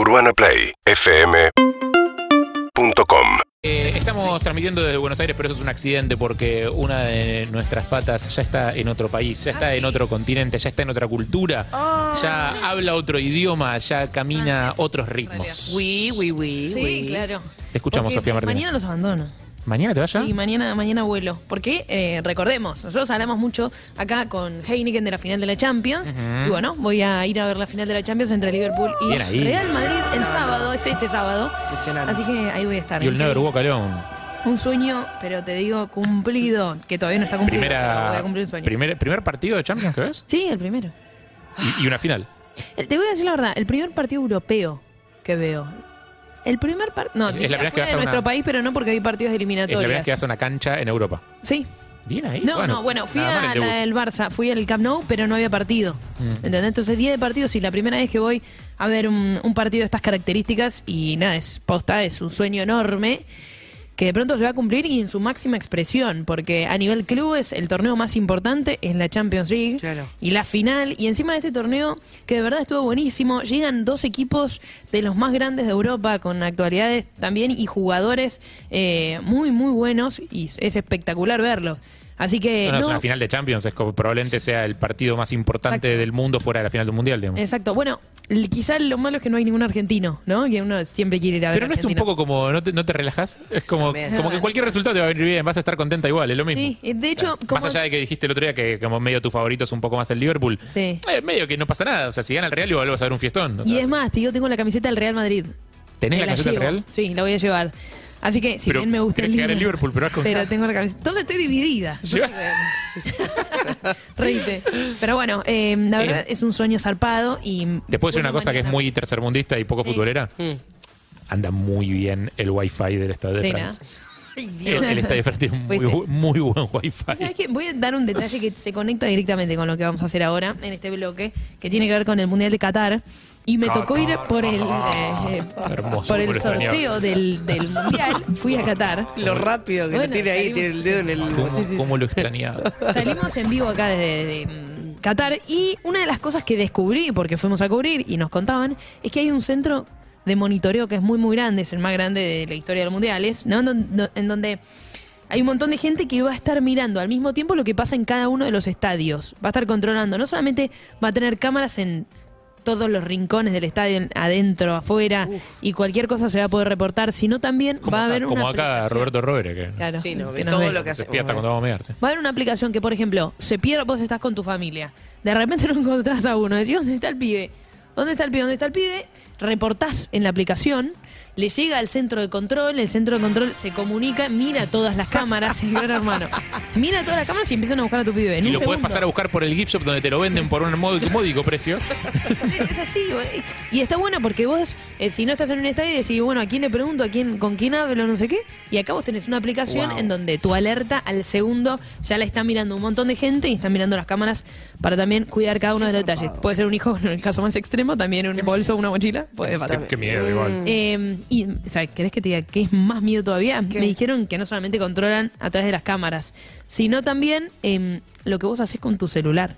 UrbanaPlayFM.com Eh, estamos transmitiendo desde Buenos Aires, pero eso es un accidente porque una de nuestras patas ya está en otro país, ya está en otro continente, ya está en otra cultura, ya habla otro idioma, ya camina otros ritmos. Oui, oui, oui. Sí, oui. claro. Te escuchamos, Porque Sofía Martínez. Mañana los abandono. ¿Mañana te vaya? Y mañana, mañana vuelo. Porque, eh, recordemos, nosotros hablamos mucho acá con Heineken de la final de la Champions. Y bueno, voy a ir a ver la final de la Champions entre Liverpool y Bien ahí. Real Madrid el sábado, es este sábado. Impresionante. Así que ahí voy a estar. Y el Never. Walk Alone. Un sueño, pero te digo, cumplido. Que todavía no está cumplido. pero voy Primera, a cumplir un sueño. primer, primer partido de Champions que ves? Sí, el primero. Y, y una final. El- te voy a decir la verdad, el primer partido europeo que veo. El primer partido. No, Es la primera vez que vas de a una- nuestro país, pero no porque hay partidos Es la primera vez que vas a una cancha en Europa. Sí. Bien ahí. No, no, bueno, fui nada mal a el la debut. del Barça, fui al Camp Nou, pero no había partido. ¿Entendés? Entonces, día de partido, sí, la primera vez que voy a ver un, un partido de estas características, y nada, es posta, es un sueño enorme, que de pronto se va a cumplir y en su máxima expresión, porque a nivel clubes, el torneo más importante es la Champions League Claro. y la final, y encima de este torneo, que de verdad estuvo buenísimo, llegan dos equipos de los más grandes de Europa, con actualidades también y jugadores eh, muy, muy buenos, y es espectacular verlos. Así que No, no, es una final de Champions, es como probablemente sea el partido más importante Exacto. del mundo fuera de la final de un mundial, digamos. Exacto. Bueno, l- quizá lo malo es que no hay ningún argentino, ¿no? Que uno siempre quiere ir a ver. Pero no es un poco como, ¿no te, no te relajas? Es como, como que cualquier resultado te va a venir bien, vas a estar contenta igual, es lo mismo. Sí, de hecho, como- Más allá de que dijiste el otro día que como medio tu favorito es un poco más el Liverpool, Sí. eh, medio que no pasa nada. O sea, si gana el Real, igual vas a ver un fiestón. o sea, Y es más, te digo, tengo la camiseta del Real Madrid. ¿Tenés la camiseta del. Real? Sí, la voy a llevar. Así que, si Pero bien me gusta el el Liverpool, pero Pero tengo la camiseta. Entonces estoy dividida. Reíte. Pero bueno, eh, la verdad Eh, es un sueño zarpado y... ¿Te puedo decir una cosa que es muy tercermundista y poco Sí. futbolera? Mm. Anda muy bien el wifi del Estadio de Sí, Francia. Ay, El, Dios. el Estadio de Francia tiene un muy, muy buen wifi. ¿Sabes qué? Voy a dar un detalle que se conecta directamente con lo que vamos a hacer ahora en este bloque, que tiene que ver con el Mundial de Qatar. Y me tocó ir por el, eh, Hermoso, por el por extrañar. sorteo del, del Mundial. Fui a Qatar. Lo rápido que Bueno, lo tiene ahí, salimos- tiene el dedo en el. ¿Cómo, Sí, sí. cómo lo extrañaba? Salimos en vivo acá desde de, mm, Qatar y una de las cosas que descubrí, porque fuimos a cubrir y nos contaban, es que hay un centro de monitoreo que es muy muy grande, es el más grande de la historia de los mundiales, ¿no? En don- en donde hay un montón de gente que va a estar mirando al mismo tiempo lo que pasa en cada uno de los estadios. Va a estar controlando, no solamente va a tener cámaras en todos los rincones del estadio, en- adentro, afuera, y cualquier cosa se va a poder reportar, sino también Como va a acá, haber una como acá. Roberto Robere, que Claro, Sí, no, que ve nos todo ve. lo que se hace. despierta cuando vamos a mearse. Va a haber una aplicación que, por ejemplo, se pierde, vos estás con tu familia. De repente no encontrás a uno. Decís, ¿dónde está el pibe? ¿Dónde está el pibe? ¿Dónde está el pibe? Reportás en la aplicación, le llega al centro de control, el centro de control se comunica, mira todas las cámaras, el gran hermano. Mira todas las cámaras y empiezan a buscar a tu pibe. En Y un lo puedes pasar a buscar por el gift shop donde te lo venden por un módico, precio. Es así, güey. y está bueno porque vos, eh, si no estás en un estadio, decís, bueno, ¿a quién le pregunto? ¿A quién, con quién hablo? No sé qué. Y acá vos tenés una aplicación Wow. en donde tu alerta al segundo ya la está mirando un montón de gente y están mirando las cámaras para también cuidar cada uno de los detalles. Puede ser un hijo, en el caso más extremo, también un bolso o una mochila. Puede pasar. Qué, qué miedo, igual. Eh, y, ¿sabes? ¿Querés que te diga qué es más miedo todavía? Me dijeron que no solamente controlan a través de las cámaras, sino también em, lo que vos haces con tu celular.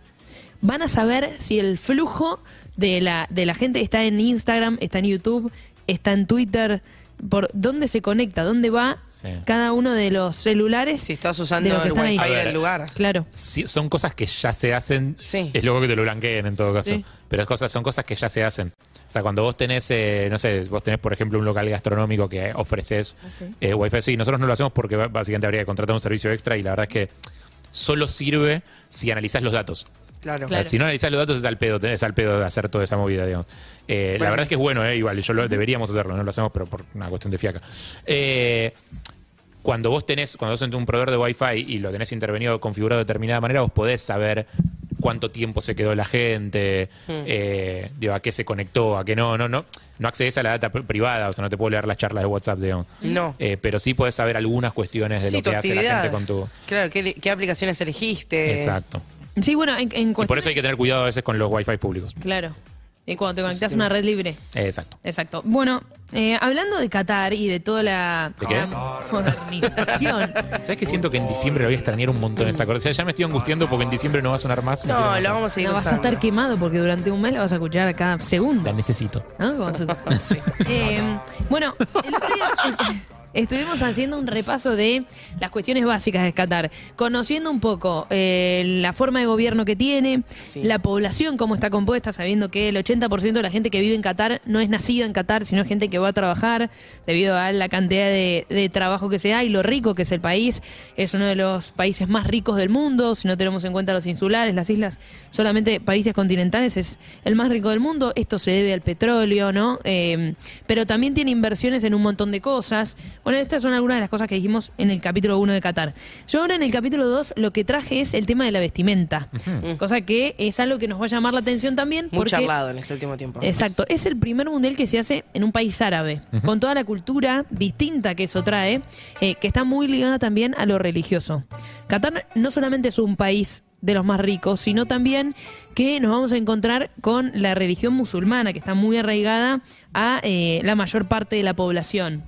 Van a saber si el flujo de la, de la gente está en Instagram, está en YouTube, está en Twitter, por dónde se conecta, dónde va Sí. cada uno de los celulares. Si estás usando el ahí. wifi A ver. del lugar. Claro. Sí, son cosas que ya se hacen. Sí. Es luego que te lo blanqueen en todo caso. Sí. Pero es cosas, son cosas que ya se hacen. O sea, cuando vos tenés, eh, no sé, vos tenés, por ejemplo, un local gastronómico que ofreces sí. eh, Wi-Fi, sí, nosotros no lo hacemos porque básicamente habría que contratar un servicio extra y la verdad es que solo sirve si analizás los datos. Claro. Claro. si no analizás los datos es al pedo, es al pedo de hacer toda esa movida, digamos. Eh, la Bueno, verdad es que es bueno, eh, igual, yo lo, deberíamos hacerlo, no lo hacemos, pero por una cuestión de fiaca. Eh, cuando vos tenés, cuando vos tenés un proveedor de Wi-Fi y lo tenés intervenido, configurado de determinada manera, vos podés saber cuánto tiempo se quedó la gente, eh, digo, a qué se conectó, a qué no, no, no. No accedes a la data pri- privada, o sea, no te puedo leer las charlas de WhatsApp, digamos. No. Eh, pero sí podés saber algunas cuestiones de Sí, lo que hace la gente con tu. Claro, ¿qué, qué aplicaciones elegiste? Exacto. Sí, bueno, en, en Y por eso hay que tener cuidado a veces con los Wi-Fi públicos. Claro. Y cuando te conectas a una red libre. Exacto. Exacto. Bueno, eh, hablando de Qatar y de toda la, ¿De qué? la modernización. ¿Sabes que siento que en diciembre lo voy a extrañar un montón esta cosa? O sea, ya me estoy angustiando porque en diciembre no va a sonar más. No, lo matar. vamos a seguir No vas a estar quemado porque durante un mes la vas a escuchar a cada segundo. La necesito. ¿no? Como su- Eh, bueno, el otro día, estuvimos haciendo un repaso de las cuestiones básicas de Qatar, conociendo un poco eh, la forma de gobierno que tiene, Sí. la población, cómo está compuesta, sabiendo que el 80% de la gente que vive en Qatar no es nacida en Qatar, sino gente que va a trabajar debido a la cantidad de, de trabajo que se da y lo rico que es el país. Es uno de los países más ricos del mundo, si no tenemos en cuenta los insulares, las islas, solamente países continentales es el más rico del mundo. Esto se debe al petróleo, ¿no? Eh, pero también tiene inversiones en un montón de cosas. Bueno, estas son algunas de las cosas que dijimos en el capítulo 1 de Qatar. Yo ahora en el capítulo 2 lo que traje es el tema de la vestimenta, cosa que es algo que nos va a llamar la atención también. Muy porque- charlado en este último tiempo. Exacto, es el primer mundial que se hace en un país árabe, con toda la cultura distinta que eso trae, eh, que está muy ligada también a lo religioso. Qatar no solamente es un país de los más ricos, sino también que nos vamos a encontrar con la religión musulmana, que está muy arraigada a eh, la mayor parte de la población.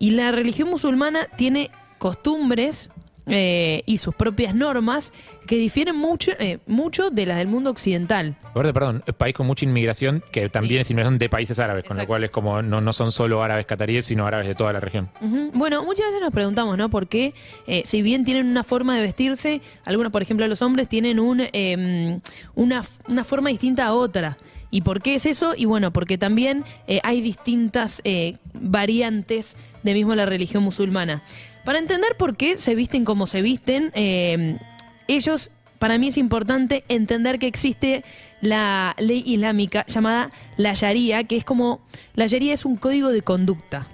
Y la religión musulmana tiene costumbres eh, y sus propias normas que difieren mucho, eh, mucho de las del mundo occidental. Aparte, perdón, país con mucha inmigración que también es inmigración de países árabes, con lo cual es como no, no son solo árabes cataríes, sino árabes de toda la región. Bueno, muchas veces nos preguntamos, ¿no? ¿Por qué, eh, si bien tienen una forma de vestirse, algunos, por ejemplo, los hombres tienen un, eh, una, una forma distinta a otra? ¿Y por qué es eso? Y bueno, porque también eh, hay distintas eh, variantes de mismo la religión musulmana. Para entender por qué se visten como se visten, eh, ellos, para mí es importante entender que existe la ley islámica llamada la Sharia, que es como, la Sharia es un código de conducta.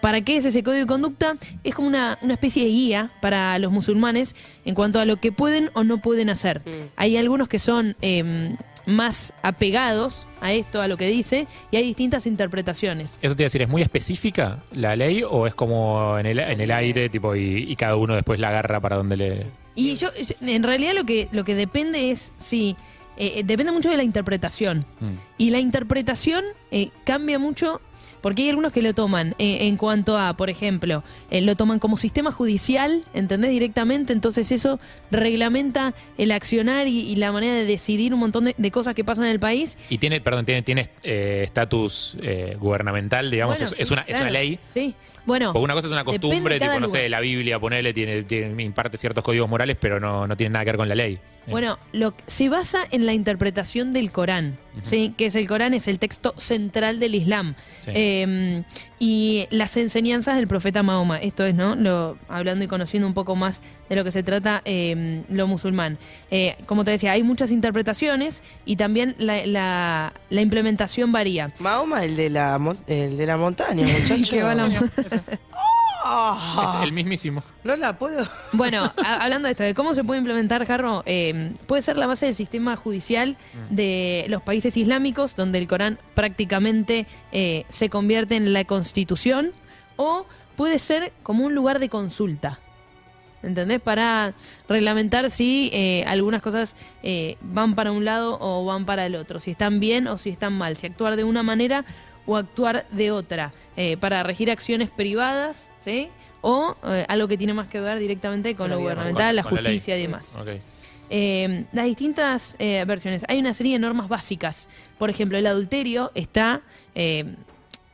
¿Para qué es ese código de conducta? Es como una, una especie de guía para los musulmanes en cuanto a lo que pueden o no pueden hacer. Hay algunos que son eh, más apegados a esto, a lo que dice, y hay distintas interpretaciones. Eso te iba a decir, ¿es muy específica la ley o es como en el, en el aire tipo y, y cada uno después la agarra para donde le... Y yo, en realidad lo que, lo que depende es, sí, eh, eh, depende mucho de la interpretación. Mm. Y la interpretación eh, cambia mucho porque hay algunos que lo toman eh, en cuanto a, por ejemplo, eh, lo toman como sistema judicial, ¿entendés? Directamente, entonces eso reglamenta el accionar y, y la manera de decidir un montón de, de cosas que pasan en el país. Y tiene, perdón, tiene tiene, eh, estatus eh, gubernamental, digamos, Bueno, es, una, es una ley. Sí, bueno. Porque una cosa es una costumbre, tipo, no sé, la Biblia, ponele, tiene, tiene, imparte ciertos códigos morales, pero no, no tiene nada que ver con la ley. Bueno, lo, se basa en la interpretación del Corán, ¿sí? que es el Corán, es el texto central del Islam. Sí. Eh, y las enseñanzas del profeta Mahoma, esto es, ¿no? Lo, hablando y conociendo un poco más de lo que se trata eh, lo musulmán. Eh, como te decía, hay muchas interpretaciones y también la, la- la implementación varía. Mahoma, el de la, mon- el de la montaña, muchacho. Que va la- Es el mismísimo. no la puedo. Bueno, a- hablando de esto, de cómo se puede implementar, Jarro, eh, puede ser la base del sistema judicial de los países islámicos, donde el Corán prácticamente eh, se convierte en la constitución, o puede ser como un lugar de consulta. ¿Entendés? Para reglamentar si eh, algunas cosas eh, van para un lado o van para el otro, si están bien o si están mal, si actuar de una manera o actuar de otra, eh, para regir acciones privadas, ¿sí? O eh, algo que tiene más que ver directamente con lo gubernamental, la Con- justicia y demás. Eh, las distintas eh, versiones. Hay una serie de normas básicas. Por ejemplo, el adulterio está,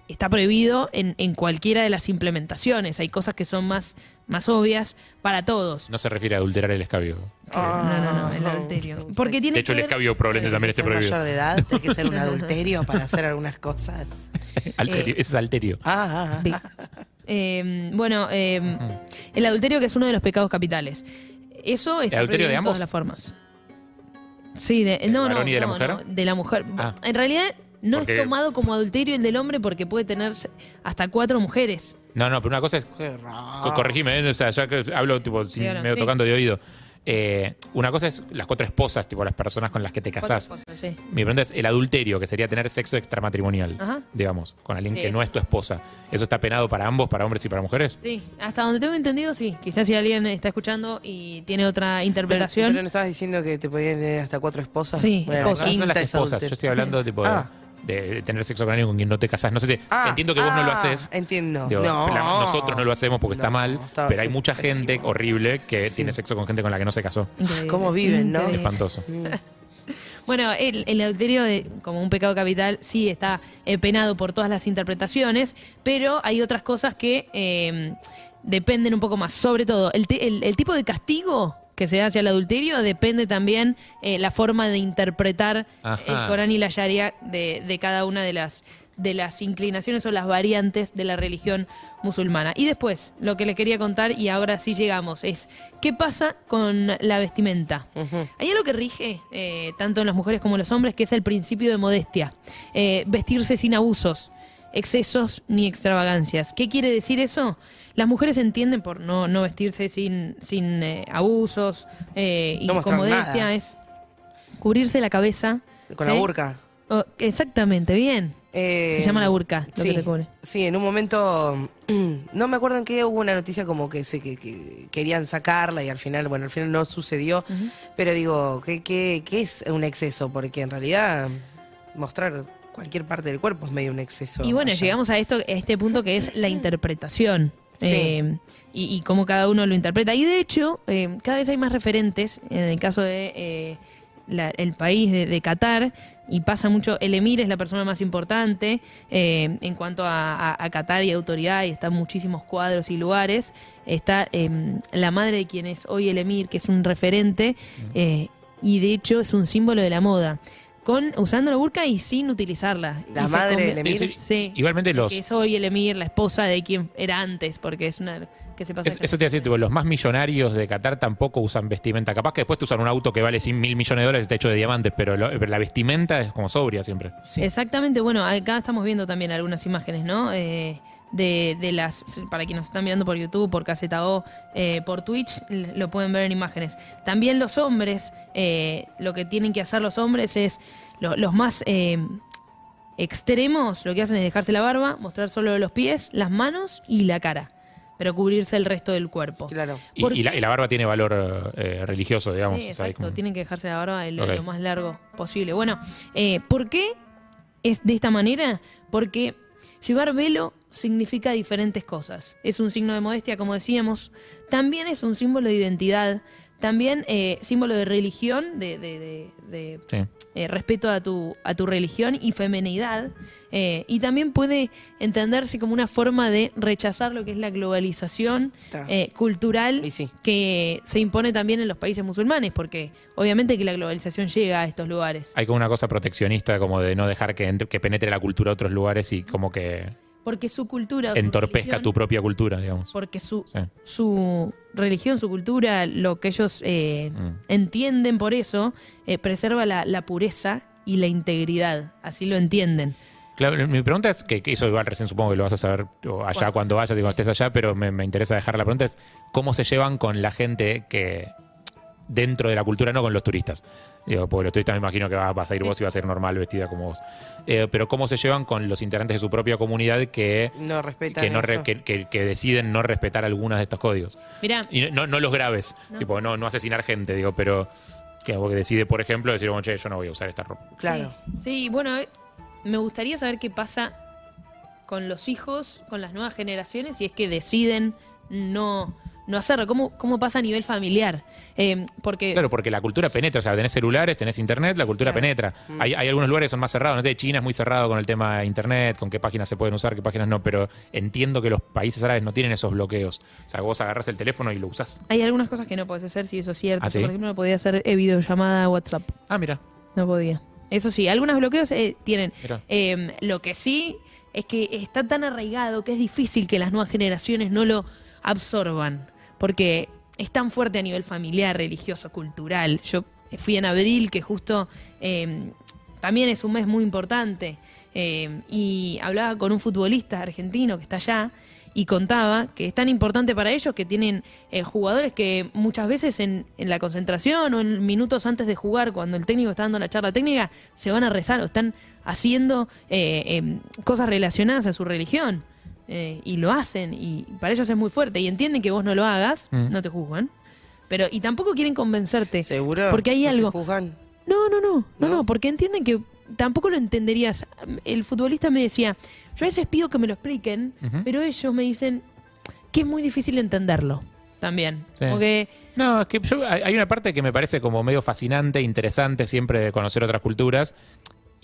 está prohibido en, en cualquiera de las implementaciones. Hay cosas que son más, más obvias para todos. No se refiere a adulterar el escabio. No, no, no, el adulterio. Porque tiene De hecho, el que ver- escabio probablemente también esté prohibido. mayor de edad, tiene que ser un adulterio para hacer algunas cosas. Alterio, es alterio. Ah, ah, ah. Eh, bueno, eh, el adulterio que es uno de los pecados capitales. Eso está adulterio prohibido de ambos? todas las formas. Sí, de, ¿Del no, no, y de la no, mujer? no, de la mujer. Ah. En realidad no Porque- es tomado como adulterio el del hombre porque puede tener hasta cuatro mujeres. No, no, pero una cosa es Qué raro. Co- Corregime, ¿eh? o sea, ya que hablo tipo sin, Claro, medio sí. tocando de oído. eh, una cosa es las cuatro esposas, tipo las personas con las que te casás. Sí. Mi pregunta es el adulterio, que sería tener sexo extramatrimonial, Ajá. digamos, con alguien Sí, que eso. no es tu esposa. ¿Eso está penado para ambos, para hombres y para mujeres? Sí, hasta donde tengo entendido, sí. Quizás si alguien está escuchando y tiene otra interpretación. pero no estabas diciendo que te podían tener hasta cuatro esposas. Sí, Bueno, esposas. No son las esposas, yo estoy hablando tipo, de- Ah. De, de tener sexo con alguien con quien no te casás. No sé si. Ah, entiendo que vos no lo ah, haces. Entiendo. Digo, no. la- nosotros no lo hacemos porque está mal, está pero hay mucha pésimo. gente horrible que Sí. tiene sexo con gente con la que no se casó. Increíble. ¿Cómo viven, no? Increíble. Espantoso. Bueno, el, el adulterio de- como un pecado capital sí está eh, penado por todas las interpretaciones, pero hay otras cosas que eh, dependen un poco más. Sobre todo, el, te- el- el tipo de castigo que se hace al adulterio depende también eh, la forma de interpretar Ajá. el Corán y la Sharia de, de cada una de las, de las inclinaciones o las variantes de la religión musulmana. Y después, lo que les quería contar, y ahora sí llegamos, es qué pasa con la vestimenta. Hay algo que rige eh, tanto en las mujeres como en los hombres, que es el principio de modestia. Eh, vestirse sin abusos, excesos ni extravagancias. ¿Qué quiere decir eso? Las mujeres entienden por no, no vestirse sin, sin eh, abusos eh, y No es cubrirse la cabeza. Con ¿sí? la burka. Oh, exactamente, bien. Eh, Se llama la burka, lo sí, que te cubre. Sí, en un momento, no me acuerdo en qué hubo una noticia como que se que, que querían sacarla y al final, bueno, al final no sucedió. Pero digo, ¿qué, qué, qué es un exceso? Porque en realidad mostrar cualquier parte del cuerpo es medio un exceso. Y bueno, allá. llegamos a esto, a este punto que es la interpretación. Sí. eh, y, y cómo cada uno lo interpreta. Y de hecho, eh, cada vez hay más referentes, en el caso de eh, la- el país de, de Qatar, y pasa mucho, el emir es la persona más importante eh, en cuanto a, a- a Qatar y autoridad, y están muchísimos cuadros y lugares. Está eh, la madre de quien es hoy el emir, que es un referente, eh, y de hecho es un símbolo de la moda. Con, usando la burka y sin utilizarla. La Y se madre del emir. Sí, Sí. Igualmente los. Que es hoy el emir, la esposa de quien era antes, porque es una que se pasa. Es- eso te iba a decir, tipo, los más millonarios de Qatar tampoco usan vestimenta. Capaz que después te usan un auto que vale 100 mil millones de dólares y está hecho de diamantes, pero, lo- pero la vestimenta es como sobria siempre. Sí. Exactamente, bueno, acá estamos viendo también algunas imágenes, ¿no? Eh, de, de las, para quienes nos están mirando por YouTube, por Caseta O, eh, por Twitch, lo pueden ver en imágenes. También los hombres, eh, lo que tienen que hacer los hombres es, lo- los más eh, extremos, lo que hacen es dejarse la barba, mostrar solo los pies, las manos y la cara, pero cubrirse el resto del cuerpo. Claro. Y, ¿Por y la, qué? y la barba tiene valor eh, religioso, digamos. Sí, o sea, hay exacto. como- Tienen que dejarse la barba lo, más largo posible. Bueno, eh, ¿por qué es de esta manera? Porque llevar velo significa diferentes cosas. Es un signo de modestia, como decíamos. También es un símbolo de identidad. También eh, símbolo de religión, de, de- de- de, Sí. eh, respeto a tu, a tu religión y femenidad. eh, y también puede entenderse como una forma de rechazar lo que es la globalización eh, cultural sí. que se impone también en los países musulmanes, porque obviamente que la globalización llega a estos lugares. Hay como una cosa proteccionista, como de no dejar que, entre- que penetre la cultura a otros lugares y como que Porque su cultura. su entorpezca tu propia cultura, digamos. Porque su, Sí. su religión, su cultura, lo que ellos eh, Mm. entienden por eso, eh, preserva la, la pureza y la integridad. Así lo entienden. Claro, mi pregunta es, que, que eso igual recién supongo que lo vas a saber o allá cuando vayas y cuando estés allá, pero me, me interesa dejar la pregunta, es cómo se llevan con la gente que dentro de la cultura, no con los turistas. Digo, porque los turistas me imagino que vas, vas a ir Sí. vos y vas a ir normal vestida como vos. Eh, pero cómo se llevan con los integrantes de su propia comunidad que, No respetan que, no re- eso. que, que- que deciden no respetar algunos de estos códigos. Mirá, Y no, no los graves, No. tipo, no, no asesinar gente, digo, pero que, decide, por ejemplo, decir, bueno, che, yo no voy a usar esta ropa. Claro. Sí, sí, bueno, eh, me gustaría saber qué pasa con los hijos, con las nuevas generaciones, si es que deciden no, no hacerlo. ¿Cómo, cómo pasa a nivel familiar? Eh, porque Claro, porque la cultura penetra, o sea, tenés celulares, tenés internet, la cultura Claro. penetra. Hay, hay algunos lugares que son más cerrados, no sé, China es muy cerrado con el tema de internet, con qué páginas se pueden usar, qué páginas no, pero entiendo que los países árabes no tienen esos bloqueos. O sea, vos agarras el teléfono y lo usás. hay algunas cosas que no podés hacer, si eso es cierto. ¿Ah, sí? Por ejemplo, no podía hacer eh, videollamada a WhatsApp. Ah, mira. No podía. Eso sí, algunos bloqueos eh, tienen. Eh, lo que sí es que está tan arraigado que es difícil que las nuevas generaciones no lo absorban. Porque es tan fuerte a nivel familiar, religioso, cultural. Yo fui en abril, que justo eh, también es un mes muy importante. eh, y hablaba con un futbolista argentino que está allá. y contaba que es tan importante para ellos que tienen eh, jugadores que muchas veces en, en la concentración o en minutos antes de jugar, cuando el técnico está dando la charla técnica, se van a rezar o están haciendo eh, em, cosas relacionadas a su religión. Eh, y lo hacen, y para ellos es muy fuerte. Y entienden que vos no lo hagas, Mm. no te juzgan. Pero, y tampoco quieren convencerte. ¿Seguro? Porque hay ¿No te algo. juzgan? No, no, no, no, ¿No? porque entienden que tampoco lo entenderías. El futbolista me decía, yo a veces pido que me lo expliquen, pero ellos me dicen que es muy difícil entenderlo también. Sí. Porque No, es que yo- hay hay una parte que me parece como medio fascinante, interesante siempre de conocer otras culturas.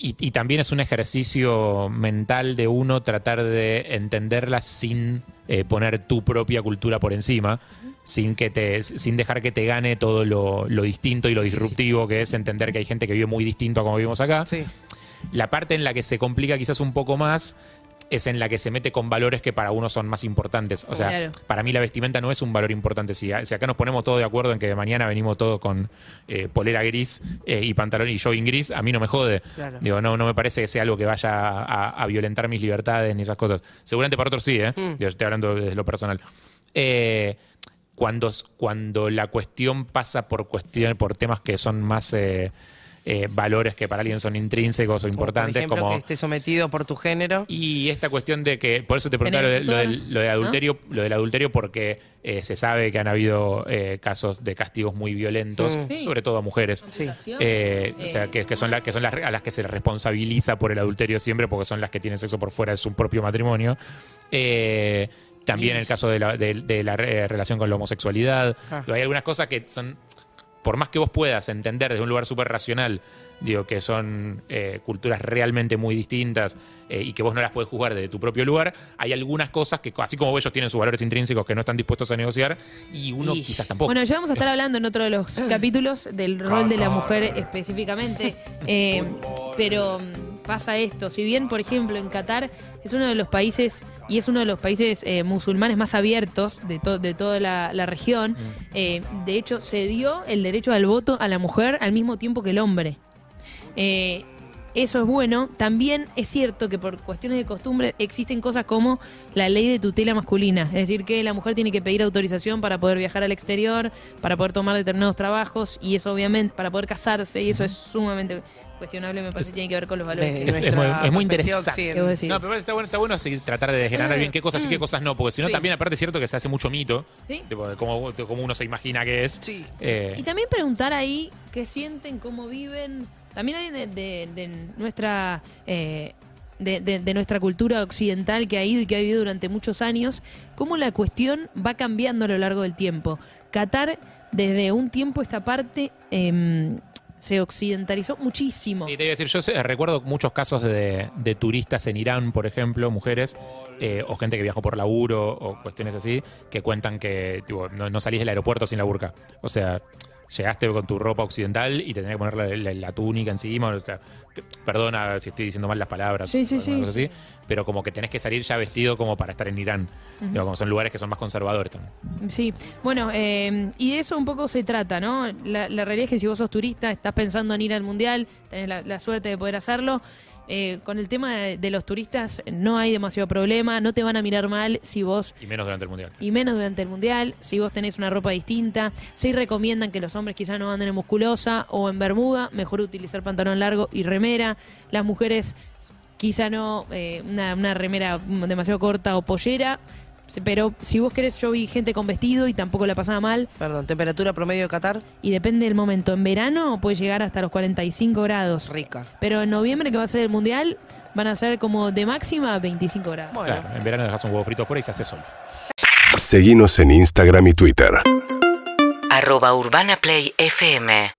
Y, y también es un ejercicio mental de uno tratar de entenderlas sin eh, poner tu propia cultura por encima, sin que te, sin dejar que te gane todo lo, lo distinto y lo disruptivo que es entender que hay gente que vive muy distinto a como vivimos acá. Sí. La parte en la que se complica quizás un poco más es en la que se mete con valores que para uno son más importantes. O sea, Claro. para mí la vestimenta no es un valor importante. Si, si acá nos ponemos todos de acuerdo en que de mañana venimos todos con eh, polera gris eh, y pantalón y jogging gris, a mí no me jode. Claro. Digo, no, no me parece que sea algo que vaya a, a violentar mis libertades ni esas cosas. Seguramente para otros sí, ¿eh? Mm. Digo, estoy hablando desde lo personal. Eh, cuando, cuando la cuestión pasa por cuestión, por temas que son más eh, eh, valores que para alguien son intrínsecos o importantes, por ejemplo, como que esté sometido por tu género. y esta cuestión de que, por eso te preguntaba lo, de- lo del, lo del adulterio, lo del adulterio porque eh, se sabe que han habido eh, casos de castigos muy violentos, Mm. Sí. sobre todo a mujeres. Sí. Eh, o sea, que, que son, las que son las, a las que se les responsabiliza por el adulterio siempre, porque son las que tienen sexo por fuera de su propio matrimonio. Eh, también el caso de la, de- de la re- relación con la homosexualidad. Ah. Hay algunas cosas que son, por más que vos puedas entender desde un lugar súper racional, digo, que son eh, culturas realmente muy distintas eh, y que vos no las puedes juzgar desde tu propio lugar, hay algunas cosas que, así como ellos tienen sus valores intrínsecos que no están dispuestos a negociar, y uno Y- quizás tampoco. Bueno, ya vamos a estar hablando en otro de los capítulos del rol de la mujer específicamente. Eh, pero mm, pasa esto, si bien, por ejemplo, en Qatar es uno de los países y es uno de los países eh, musulmanes más abiertos de, to- de toda la, la región, eh, de hecho se dio el derecho al voto a la mujer al mismo tiempo que el hombre. Eh, eso es bueno. También es cierto que por cuestiones de costumbre existen cosas como la ley de tutela masculina. Es decir, que la mujer tiene que pedir autorización para poder viajar al exterior, para poder tomar determinados trabajos y eso obviamente para poder casarse y eso es sumamente cuestionable, me parece que tiene que ver con los valores. de es muy- es muy interesante. No, pero está bueno, está bueno tratar de desgranar bien qué cosas y qué cosas no, porque si no Sí. también aparte es cierto que se hace mucho mito, ¿Sí? tipo, de cómo, de cómo uno se imagina que es. Sí. Eh, Y también preguntar ahí qué sienten, cómo viven. También hay de, nuestra eh, de, de- nuestra cultura occidental que ha ido y que ha vivido durante muchos años, cómo la cuestión va cambiando a lo largo del tiempo. Qatar, desde un tiempo esta parte, em, se occidentalizó muchísimo. Sí, te iba a decir, yo sé- recuerdo muchos casos de, de turistas en Irán, por ejemplo, mujeres, eh, o gente que viajó por laburo, o cuestiones así, que cuentan que tipo, no, no salís del aeropuerto sin la burka. O sea, llegaste con tu ropa occidental y te tenías que poner la, la- la túnica encima. O sea, que- perdona si estoy diciendo mal las palabras, Sí, sí, así, pero como que tenés que salir ya vestido como para estar en Irán. Digo, como son lugares que son más conservadores también. Sí, bueno, eh, y de eso un poco se trata, ¿no? La, la realidad es que si vos sos turista, estás pensando en ir al mundial, tenés la suerte de poder hacerlo. Eh, con el tema de, los turistas no hay demasiado problema, no te van a mirar mal si vos Y menos durante el Mundial. y menos durante el mundial, si vos tenés una ropa distinta. Sí recomiendan que los hombres quizás no anden en musculosa o en bermuda, mejor utilizar pantalón largo y remera. Las mujeres quizá no eh, una, una remera demasiado corta o pollera. Pero si vos querés, yo vi gente con vestido y tampoco la pasaba mal. Perdón, temperatura promedio de Qatar, Y depende del momento. En verano puede llegar hasta los 45 grados. rica. Pero en noviembre, que va a ser el mundial, van a ser como de máxima 25 grados. Bueno, Claro, en verano dejas un huevo frito fuera y se hace solo. Seguinos en Instagram y Twitter. arroba Urbana Play FM